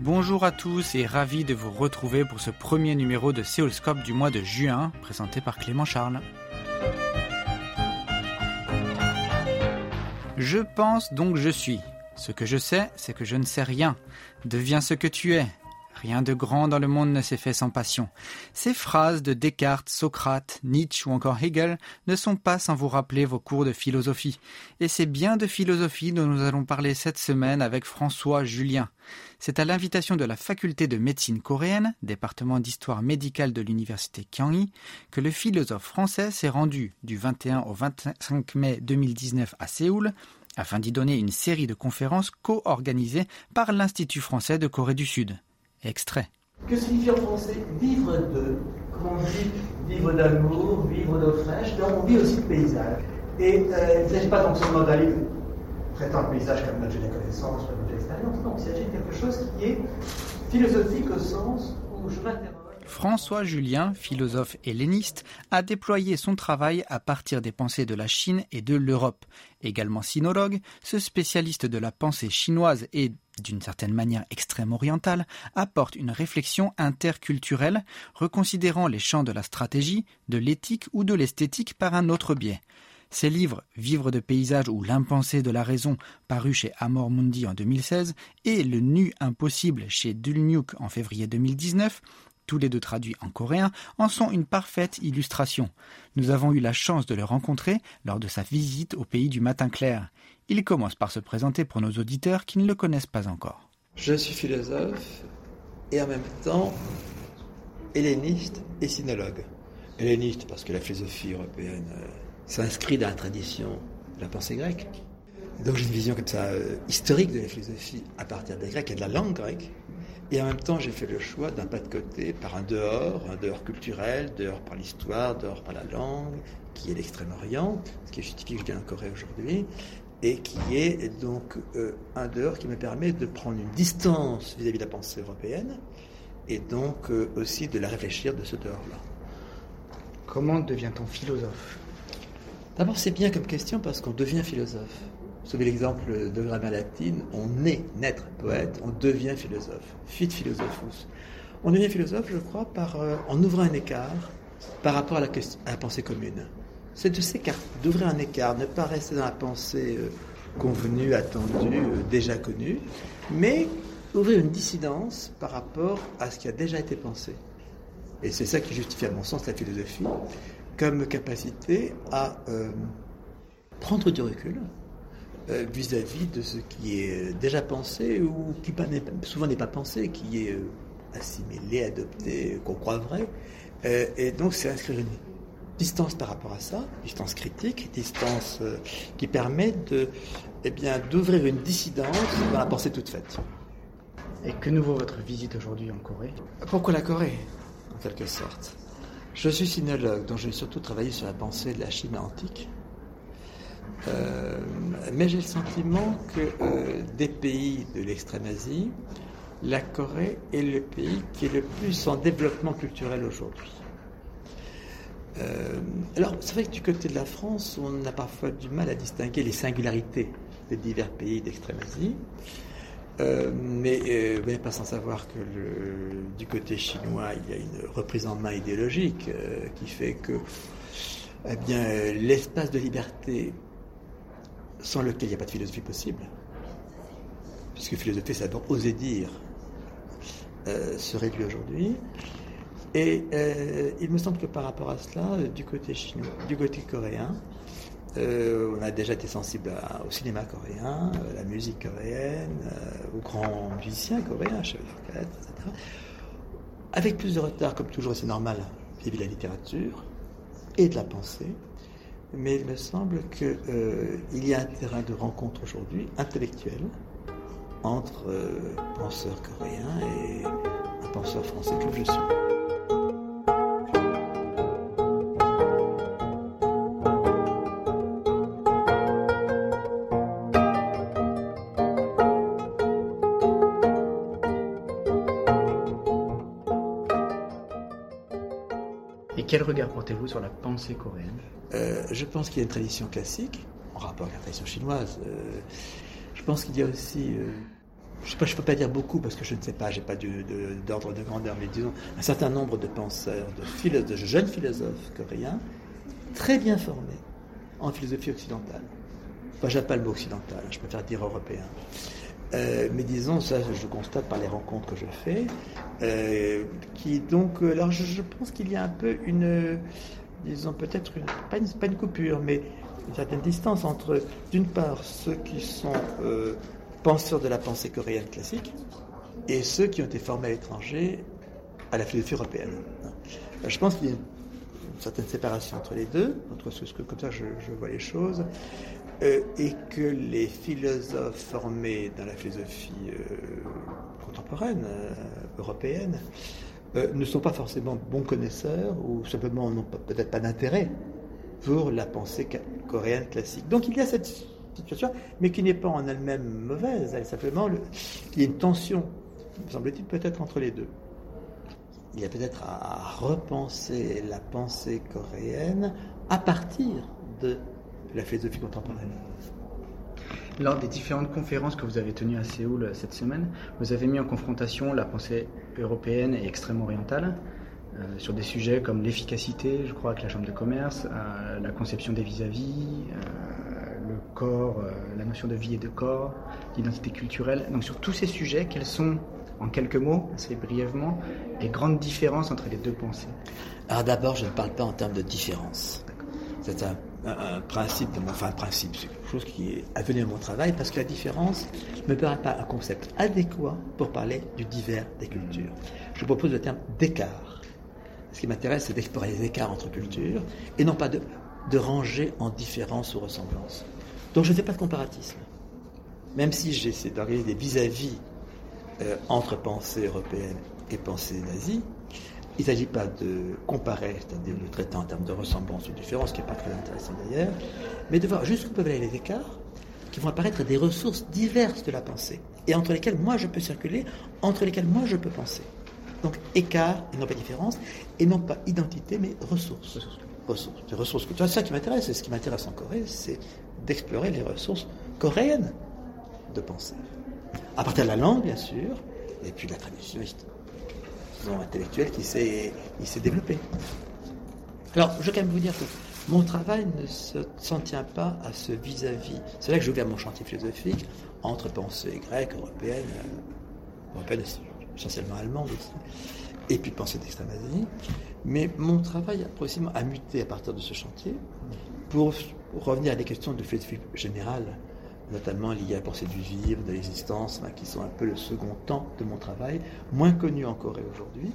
Bonjour à tous et ravi de vous retrouver pour ce premier numéro de Séoulscope du mois de juin, présenté par Clément Charles. Je pense donc je suis. Ce que je sais, c'est que je ne sais rien. Deviens ce que tu es. Rien de grand dans le monde ne s'est fait sans passion. Ces phrases de Descartes, Socrate, Nietzsche ou encore Hegel ne sont pas sans vous rappeler vos cours de philosophie. Et c'est bien de philosophie dont nous allons parler cette semaine avec François Julien. C'est à l'invitation de la faculté de médecine coréenne, département d'histoire médicale de l'université Kyanghi, que le philosophe français s'est rendu du 21 au 25 mai 2019 à Séoul afin d'y donner une série de conférences co-organisées par l'Institut français de Corée du Sud. Extrait. Que signifie en français vivre de Comment on dit Vivre d'amour, vivre d'eau fraîche. Donc on vit aussi de paysage. Et euh, il ne s'agit pas donc seulement livre traitant le paysage comme l'objet de connaissance ou l'objet de l'expérience. Non, il s'agit de quelque chose qui est philosophique au sens où je m'interroge. François Julien, philosophe helléniste, a déployé son travail à partir des pensées de la Chine et de l'Europe. Également sinologue, ce spécialiste de la pensée chinoise et d'une certaine manière extrême orientale, apporte une réflexion interculturelle, reconsidérant les champs de la stratégie, de l'éthique ou de l'esthétique par un autre biais. Ses livres Vivre de paysage ou L'impensé de la raison, paru chez Amor Mundi en 2016, et Le nu impossible chez Dulniuk en février 2019, tous les deux traduits en coréen, en sont une parfaite illustration. Nous avons eu la chance de le rencontrer lors de sa visite au pays du matin clair. Il commence par se présenter pour nos auditeurs qui ne le connaissent pas encore. Je suis philosophe et en même temps helléniste et sinologue. Helléniste parce que la philosophie européenne euh, s'inscrit dans la tradition de la pensée grecque. Donc j'ai une vision comme ça euh, historique de la philosophie à partir des Grecs et de la langue grecque. Et en même temps, j'ai fait le choix d'un pas de côté par un dehors, un dehors culturel, dehors par l'histoire, dehors par la langue, qui est l'Extrême-Orient, ce qui justifie que je viens en Corée aujourd'hui, et qui est donc euh, un dehors qui me permet de prendre une distance vis-à-vis de la pensée européenne, et donc euh, aussi de la réfléchir de ce dehors-là. Comment devient-on philosophe? D'abord, c'est bien comme question parce qu'on devient philosophe. Vous l'exemple de grammaire latine, on est naître poète, on devient philosophe. Fit philosophus. On devient philosophe, je crois, par, euh, en ouvrant un écart par rapport à la, à la pensée commune. C'est de s'écarter, d'ouvrir un écart, ne pas rester dans la pensée euh, convenue, attendue, euh, déjà connue, mais ouvrir une dissidence par rapport à ce qui a déjà été pensé. Et c'est ça qui justifie, à mon sens, la philosophie comme capacité à prendre du recul, euh, vis-à-vis de ce qui est déjà pensé ou qui souvent n'est pas pensé, qui est euh, assimilé, adopté, qu'on croit vrai. Euh, et donc c'est inscrire une distance par rapport à ça, distance critique, distance qui permet de, eh bien, d'ouvrir une dissidence dans la pensée toute faite. Et que nous vaut votre visite aujourd'hui en Corée? Pourquoi la Corée, en quelque sorte Je suis sinologue, donc j'ai surtout travaillé sur la pensée de la Chine antique. Euh, mais j'ai le sentiment que euh, des pays de l'extrême-Asie, la Corée est le pays qui est le plus en développement culturel aujourd'hui. Euh, alors, c'est vrai que du côté de la France, on a parfois du mal à distinguer les singularités des divers pays d'extrême-Asie. mais vous n'êtes pas sans savoir que du côté chinois, il y a une reprise en main idéologique qui fait que eh bien, l'espace de liberté sans lequel il n'y a pas de philosophie possible, puisque philosophie, c'est d'abord oser dire, euh, se réduit aujourd'hui. Et euh, il me semble que par rapport à cela, euh, du côté chinois, du côté coréen, on a déjà été sensible au cinéma coréen, à la musique coréenne, aux grands musiciens coréens, chef d'orchestre, etc. Avec plus de retard, comme toujours, c'est normal, vis-à-vis de la littérature et de la pensée mais il me semble qu'il euh, y a un terrain de rencontre aujourd'hui intellectuel entre euh, penseurs coréens et un penseur français comme je suis. Portez-vous sur la pensée coréenne euh, je pense qu'il y a une tradition classique en rapport avec la tradition chinoise. je pense qu'il y a aussi je ne peux pas dire beaucoup parce que je ne sais pas, j'ai pas d'ordre de, grandeur, mais disons un certain nombre de penseurs, de, de jeunes philosophes coréens, très bien formés en philosophie occidentale. Enfin, j'appelle le mot occidental, je préfère dire européen. Euh, mais disons, ça je constate par les rencontres que je fais, euh, qui donc, euh, alors je, pense qu'il y a un peu une, disons peut-être pas, une, pas une coupure, mais une certaine distance entre, d'une part, ceux qui sont penseurs de la pensée coréenne classique et ceux qui ont été formés à l'étranger à la philosophie européenne. Je pense qu'il y a une certaine séparation entre les deux, entre ce que comme ça je, vois les choses, et que les philosophes formés dans la philosophie euh, contemporaine, euh, européenne, ne sont pas forcément bons connaisseurs ou simplement n'ont peut-être pas d'intérêt pour la pensée coréenne classique. Donc il y a cette situation, mais qui n'est pas en elle-même mauvaise. Elle, simplement, il y a une tension, me semble-t-il, peut-être entre les deux. Il y a peut-être à repenser la pensée coréenne à partir de la philosophie contemporaine. Lors des différentes conférences que vous avez tenues à Séoul cette semaine, vous avez mis en confrontation la pensée européenne et extrême orientale euh, sur des sujets comme l'efficacité, je crois, avec la Chambre de commerce, euh, la conception des vis-à-vis, euh, le corps, euh, la notion de vie et de corps, l'identité culturelle. Donc sur tous ces sujets, quelles sont, en quelques mots, assez brièvement, les grandes différences entre les deux pensées? Alors d'abord, je ne parle pas en termes de différence. C'est un, principe de mon, enfin un principe, c'est quelque chose qui est avenu à mon travail parce que la différence ne me paraît pas un concept adéquat pour parler du divers des cultures. Je propose le terme d'écart. Ce qui m'intéresse, c'est d'explorer les écarts entre cultures et non pas de, de ranger en différence ou ressemblance. Donc je ne fais pas de comparatisme. Même si j'essaie d'organiser des vis-à-vis euh, entre pensée européenne et pensée nazie, il ne s'agit pas de comparer, c'est-à-dire de traiter en termes de ressemblance ou de différence, ce qui n'est pas très intéressant d'ailleurs, mais de voir jusqu'où peuvent aller les écarts qui vont apparaître des ressources diverses de la pensée, et entre lesquelles moi je peux circuler, entre lesquelles moi je peux penser. Donc écart et non pas différence, et non pas identité, mais ressources. Ressources. Ressources. C'est ça qui m'intéresse, et ce qui m'intéresse en Corée, c'est d'explorer les ressources coréennes de pensée. À partir de la langue, bien sûr, et puis de la tradition intellectuelle qui s'est développée. Alors, je veux quand même vous dire que mon travail ne s'en tient pas à ce vis-à-vis. C'est là que j'ai ouvert mon chantier philosophique entre pensée grecque, européenne, euh, essentiellement allemande aussi, et puis pensée d'extrême-Asie. Mais mon travail a muté à partir de ce chantier pour revenir à des questions de philosophie générale, notamment liées à la pensée du vivre, de l'existence, qui sont un peu le second temps de mon travail, moins connu en Corée aujourd'hui,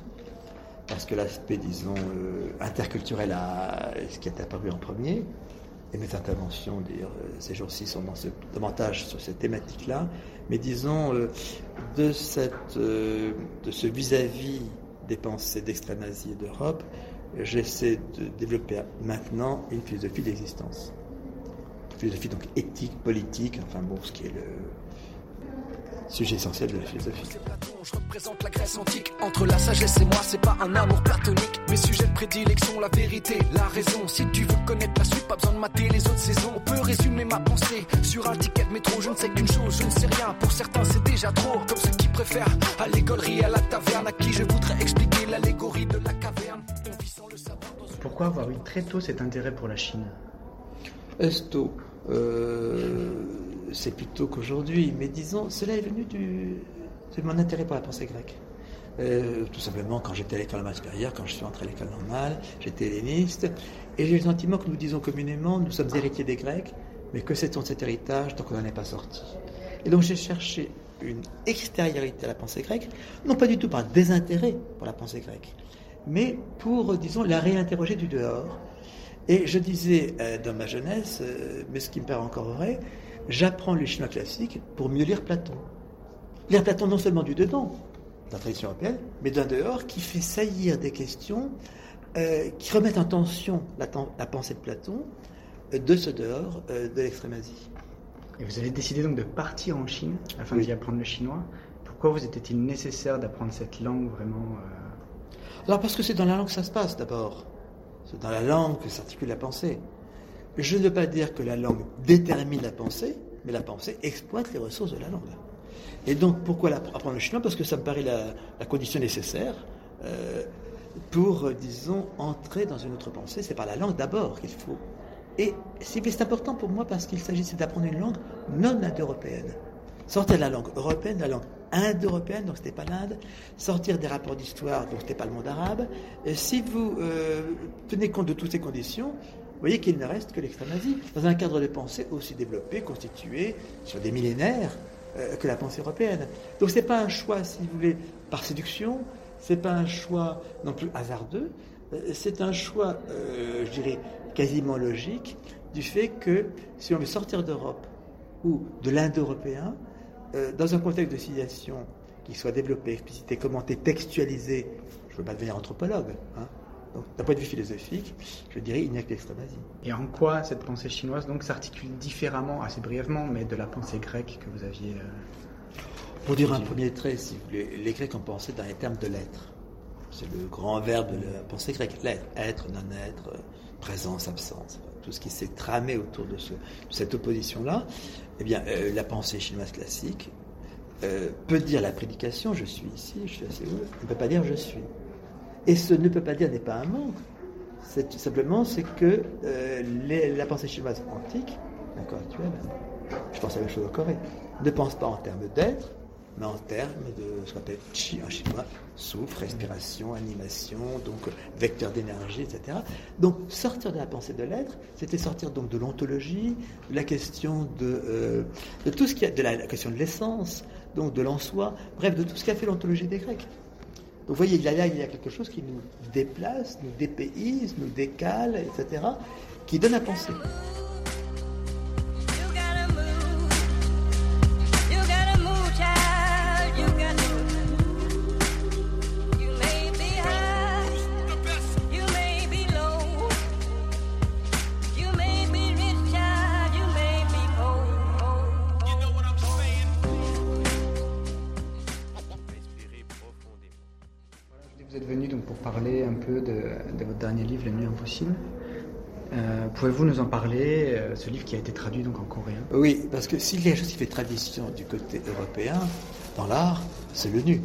parce que l'aspect, disons, euh, interculturel a ce qui est apparu en premier, et mes interventions, euh, ces jours-ci sont dans ce, davantage sur cette thématique-là, mais disons, euh, de, cette, de ce vis-à-vis des pensées d'extrême-Asie et d'Europe, j'essaie de développer maintenant une philosophie d'existence. Philosophie donc éthique, politique, enfin bon, ce qui est le sujet essentiel de la philosophie. Je représente la Grèce antique. Entre la sagesse et moi, c'est pas un amour platonique. Mes sujets de prédilection, la vérité, la raison. Si tu veux connaître la suite, pas besoin de mater les autres saisons. On peut résumer ma pensée sur un ticket de métro. Je ne sais qu'une chose, je ne sais rien. Pour certains, c'est déjà trop. Comme ceux qui préfèrent à l'égolerie, à la taverne, à qui je voudrais expliquer l'allégorie de la caverne? Pourquoi avoir eu très tôt cet intérêt pour la Chine? Esto, euh, c'est plutôt qu'aujourd'hui, mais disons, cela est venu de mon intérêt pour la pensée grecque. Euh, tout simplement, quand j'étais à l'école normale supérieure, quand je suis entré à l'école normale, j'étais helléniste, et j'ai le sentiment que nous disons communément, nous sommes héritiers des Grecs, mais que c'est cet héritage tant qu'on n'en est pas sorti? Et donc j'ai cherché une extériorité à la pensée grecque, non pas du tout par désintérêt pour la pensée grecque, mais pour, disons, la réinterroger du dehors. Et je disais euh, dans ma jeunesse, euh, mais ce qui me paraît encore vrai, j'apprends le chinois classique pour mieux lire Platon. Lire Platon non seulement du dedans, de la tradition européenne, mais d'un dehors qui fait saillir des questions euh, qui remettent en tension la, la pensée de Platon de ce dehors de l'extrême-Asie. Et vous avez décidé donc de partir en Chine afin d'y apprendre le chinois. Pourquoi vous était-il nécessaire d'apprendre cette langue vraiment alors parce que c'est dans la langue que ça se passe d'abord. C'est dans la langue que s'articule la pensée. je ne veux pas dire que la langue détermine la pensée, mais la pensée exploite les ressources de la langue. Et donc, pourquoi apprendre le chinois? Parce que ça me paraît la, condition nécessaire euh, pour, disons, entrer dans une autre pensée. C'est par la langue d'abord qu'il faut. Et c'est important pour moi parce qu'il s'agissait d'apprendre une langue non indo-européenne. Sortir de la langue européenne, la langue indo-européenne, donc c'était pas l'Inde, sortir des rapports d'histoire, donc c'était pas le monde arabe. Et si vous euh, tenez compte de toutes ces conditions, vous voyez qu'il ne reste que l'extrême-Asie, dans un cadre de pensée aussi développé, constitué sur des millénaires euh, que la pensée européenne. Donc ce n'est pas un choix, si vous voulez, par séduction, ce n'est pas un choix non plus hasardeux, euh, c'est un choix, euh, je dirais, quasiment logique du fait que si on veut sortir d'Europe ou de l'Indo-européen, dans un contexte de civilisation qui soit développé, explicité, commenté, textualisé, je ne veux pas devenir anthropologue, hein, d'un point de vue philosophique, je dirais il n'y a que l'extrême Asie. Et en quoi cette pensée chinoise donc s'articule différemment, assez brièvement, mais de la pensée grecque que vous aviez euh, Pour dire un premier trait, si les Grecs ont pensé dans les termes de l'être. C'est le grand verbe de la pensée grecque, l'être, être, non-être, présence, absence, tout ce qui s'est tramé autour de, cette opposition-là. Eh bien, euh, la pensée chinoise classique euh, peut dire la prédication, je suis ici, je suis assez haut, ne peut pas dire je suis. Et ce ne peut pas dire n'est pas un manque. C'est simplement c'est que euh, la pensée chinoise antique, d'accord actuelle, je pense à la même chose au Corée, ne pense pas en termes d'être, mais en termes de ce qu'on appelle chi en chinois, souffle, respiration, animation, donc vecteur d'énergie, etc. Donc sortir de la pensée de l'être, c'était sortir donc de l'ontologie, de la question de, euh, de tout ce qui a, de la question de l'essence, donc de l'en-soi, bref, de tout ce qui a fait l'ontologie des Grecs vous voyez, là, il y a quelque chose qui nous déplace, nous dépayse, nous décale, etc., qui donne à penser. Pouvez-vous nous en parler, euh, ce livre qui a été traduit donc en coréen? Oui, parce que s'il y a chose qui fait tradition du côté européen, dans l'art, c'est le nu.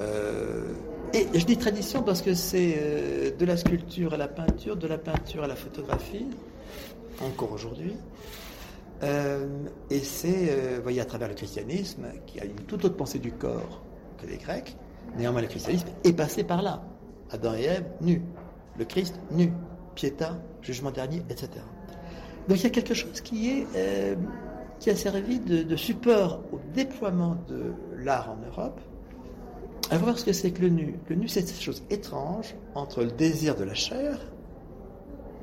Euh, et je dis tradition parce que c'est de la sculpture à la peinture, de la peinture à la photographie, encore aujourd'hui. et c'est, voyez, à travers le christianisme, qui a une toute autre pensée du corps que les Grecs, néanmoins le christianisme est passé par là. Adam et Ève nus, le Christ nu, Pietà, jugement dernier, etc. Donc il y a quelque chose qui, est, euh, qui a servi de, support au déploiement de l'art en Europe. À voir ce que c'est que le nu. Le nu, c'est cette chose étrange entre le désir de la chair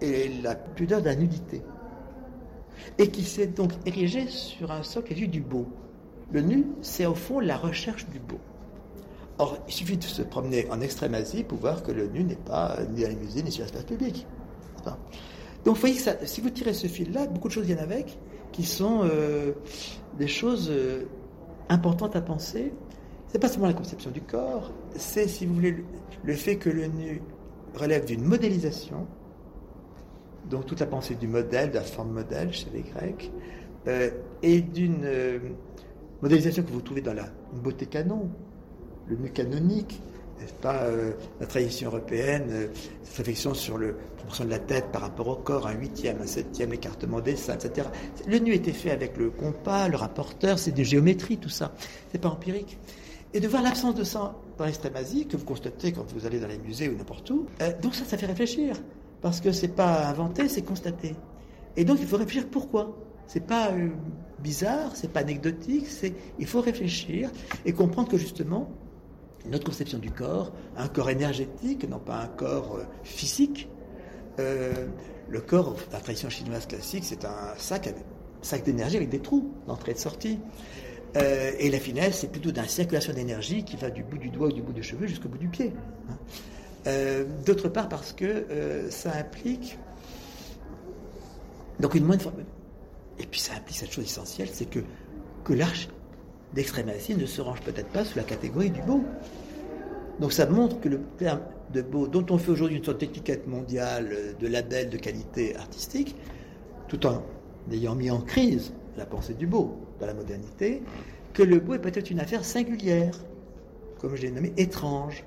et la pudeur de la nudité. Et qui s'est donc érigé sur un socle du beau. Le nu, c'est au fond la recherche du beau. Or, il suffit de se promener en Extrême-Asie pour voir que le nu n'est pas ni dans les musées ni sur l'espace public. Donc, vous voyez que si vous tirez ce fil-là, beaucoup de choses viennent avec, qui sont euh, des choses euh, importantes à penser. C'est pas seulement la conception du corps, c'est, si vous voulez, le, fait que le nu relève d'une modélisation, donc toute la pensée du modèle, de la forme modèle chez les Grecs, euh, et d'une modélisation que vous trouvez dans la beauté canon, le nu canonique, n'est-ce pas euh, La tradition européenne, euh, cette réflexion sur la proportion de la tête par rapport au corps, un huitième, un septième, l'écartement des seins, etc. Le nu était fait avec le compas, le rapporteur, c'est des géométries, tout ça. C'est pas empirique. Et de voir l'absence de sang dans l'extrême Asie, que vous constatez quand vous allez dans les musées ou n'importe où, euh, donc ça, ça fait réfléchir. Parce que c'est pas inventé, c'est constaté. Et donc il faut réfléchir pourquoi. C'est pas bizarre, c'est pas anecdotique, c'est il faut réfléchir et comprendre que justement notre conception du corps, un corps énergétique, non pas un corps euh, physique. Euh, le corps, la tradition chinoise classique, c'est un sac, sac d'énergie avec des trous d'entrée et de sortie. Euh, et la finesse, c'est plutôt d'une circulation d'énergie qui va du bout du doigt ou du bout du cheveu jusqu'au bout du pied. Hein. D'autre part, parce que ça implique donc une moindre Et puis ça implique cette chose essentielle, c'est que, que l'arche d'extrême Asie ne se range peut-être pas sous la catégorie du beau. Donc ça montre que le terme de beau, dont on fait aujourd'hui une sorte d'étiquette mondiale de label de qualité artistique, tout en ayant mis en crise la pensée du beau dans la modernité, que le beau est peut-être une affaire singulière, comme je l'ai nommé, étrange.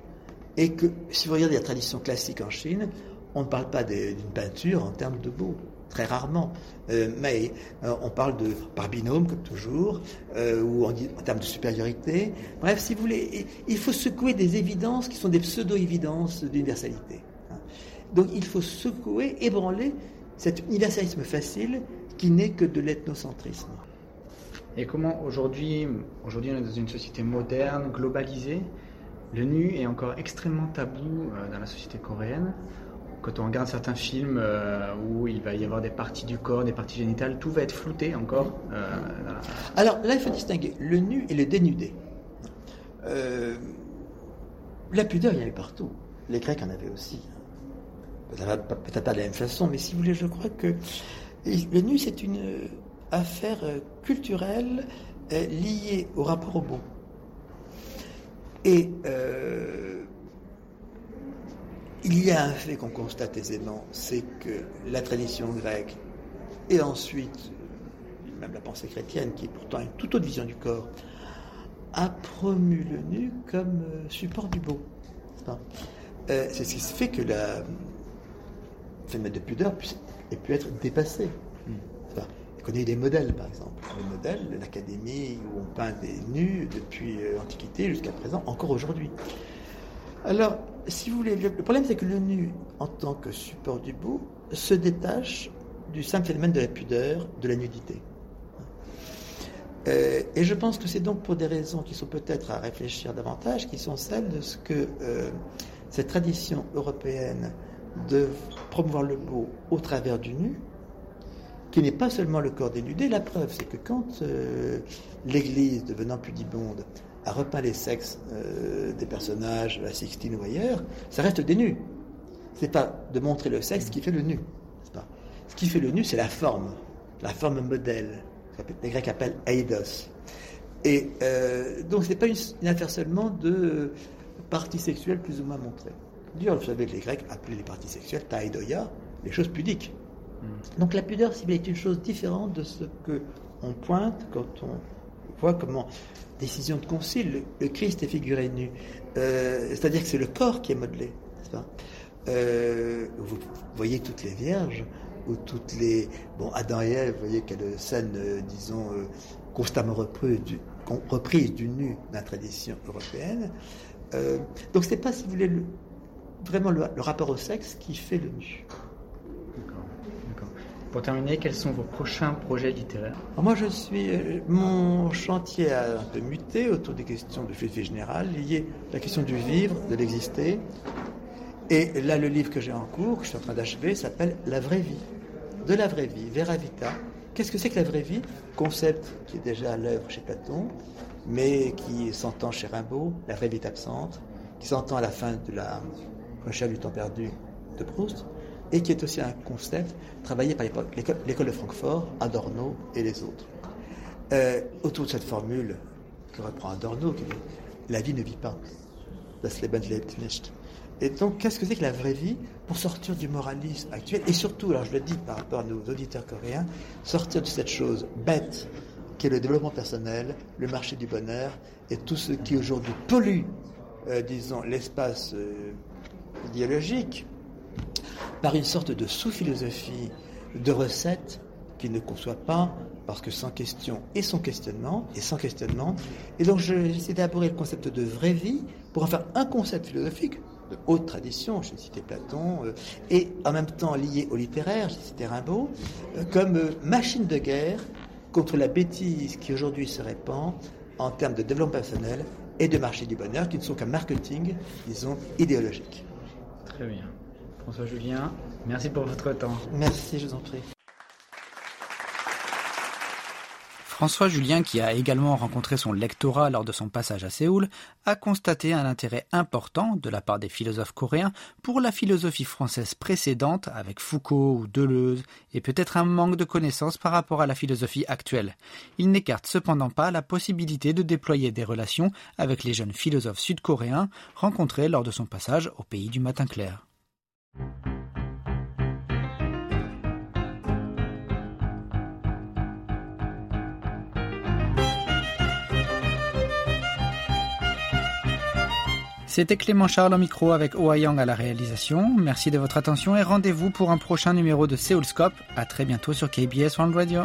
Et que, si vous regardez la tradition classique en Chine, on ne parle pas d'une peinture en termes de beau, très rarement. Euh, mais euh, on parle de par binôme, comme toujours, euh, ou en, en, termes de supériorité. Bref, si vous voulez, il faut secouer des évidences qui sont des pseudo-évidences d'universalité. Hein. Donc il faut secouer, ébranler cet universalisme facile qui n'est que de l'ethnocentrisme. Et comment aujourd'hui, aujourd'hui on est dans une société moderne, globalisée, le nu est encore extrêmement tabou dans la société coréenne quand on regarde certains films euh, où il va y avoir des parties du corps, des parties génitales, tout va être flouté encore. Euh, Alors là, il faut distinguer le nu et le dénudé. Euh, la pudeur, il y avait partout. Les Grecs en avaient aussi. Peut-être pas de la même façon, mais si vous voulez, je crois que le nu, c'est une affaire culturelle liée au rapport au beau. Et il y a un fait qu'on constate aisément, c'est que la tradition grecque et ensuite même la pensée chrétienne, qui est pourtant une toute autre vision du corps, a promu le nu comme euh, support du beau. Euh, c'est ce qui fait que la phénomène de pudeur ait pu être dépassé. Mm. On connaît des modèles, par exemple. Les modèles l'académie où on peint des nus depuis euh, l'Antiquité jusqu'à présent, encore aujourd'hui. Alors, si vous voulez, le problème c'est que le nu, en tant que support du beau, se détache du simple phénomène de la pudeur, de la nudité. Euh, et je pense que c'est donc pour des raisons qui sont peut-être à réfléchir davantage, qui sont celles de ce que euh, cette tradition européenne de promouvoir le beau au travers du nu, qui n'est pas seulement le corps dénudé, la preuve c'est que quand euh, l'Église, devenant pudibonde, a repeint les sexes euh, des personnages à Sixtine ou ailleurs, ça reste des nus. C'est pas de montrer le sexe qui fait le nu. Pas? Ce qui fait le nu, c'est la forme, la forme modèle, que les Grecs appellent eidos. Et euh, donc, ce n'est pas une, affaire seulement de parties sexuelles plus ou moins montrées. D'ailleurs, vous savez que les Grecs appelaient les parties sexuelles taidoia, les choses pudiques. Hmm. Donc, la pudeur, c'est est une chose différente de ce que on pointe quand on voit comment décision de concile, le, Christ est figuré nu. Euh, c'est-à-dire que c'est le corps qui est modelé. Euh, vous voyez toutes les vierges, ou toutes les... Bon, Adam et Ève, vous voyez quelle scène, euh, disons, constamment reprise du, nu dans la tradition européenne. donc c'est pas, si vous voulez, vraiment le rapport au sexe qui fait le nu. Pour terminer, quels sont vos prochains projets littéraires? Moi, je suis. Euh, mon chantier a un peu muté autour des questions de philosophie générale, liées à la question du vivre, de l'exister. Et là, le livre que j'ai en cours, que je suis en train d'achever, s'appelle La vraie vie. De la vraie vie, Vera Vita. Qu'est-ce que c'est que la vraie vie? Concept qui est déjà à l'œuvre chez Platon, mais qui s'entend chez Rimbaud, la vraie vie est absente, qui s'entend à la fin de la recherche du temps perdu de Proust et qui est aussi un concept travaillé par l'école de Francfort, Adorno et les autres. Euh, autour de cette formule que reprend Adorno, la vie ne vit pas. Das Leben lebt nicht. Et donc, qu'est-ce que c'est que la vraie vie pour sortir du moralisme actuel Et surtout, alors je le dis par rapport à nos auditeurs coréens, sortir de cette chose bête qui est le développement personnel, le marché du bonheur et tout ce qui aujourd'hui pollue, euh, disons, l'espace euh, idéologique, par une sorte de sous-philosophie de recette qui ne conçoit pas, parce que sans question et sans questionnement, et sans questionnement. Et donc j'ai essayé d'élaborer le concept de vraie vie pour en faire un concept philosophique de haute tradition, j'ai cité Platon, euh, et en même temps lié au littéraire, j'ai cité Rimbaud, euh, comme euh, machine de guerre contre la bêtise qui aujourd'hui se répand en termes de développement personnel et de marché du bonheur, qui ne sont qu'un marketing, disons, idéologique. Très bien. François Julien, merci pour votre temps. Merci, je vous en prie. François Julien, qui a également rencontré son lectorat lors de son passage à Séoul, a constaté un intérêt important de la part des philosophes coréens pour la philosophie française précédente avec Foucault ou Deleuze et peut-être un manque de connaissances par rapport à la philosophie actuelle. Il n'écarte cependant pas la possibilité de déployer des relations avec les jeunes philosophes sud-coréens rencontrés lors de son passage au pays du matin clair. C'était Clément Charles au micro avec Oh Yang à la réalisation. Merci de votre attention et rendez-vous pour un prochain numéro de Seoulscope. À très bientôt sur KBS One Radio.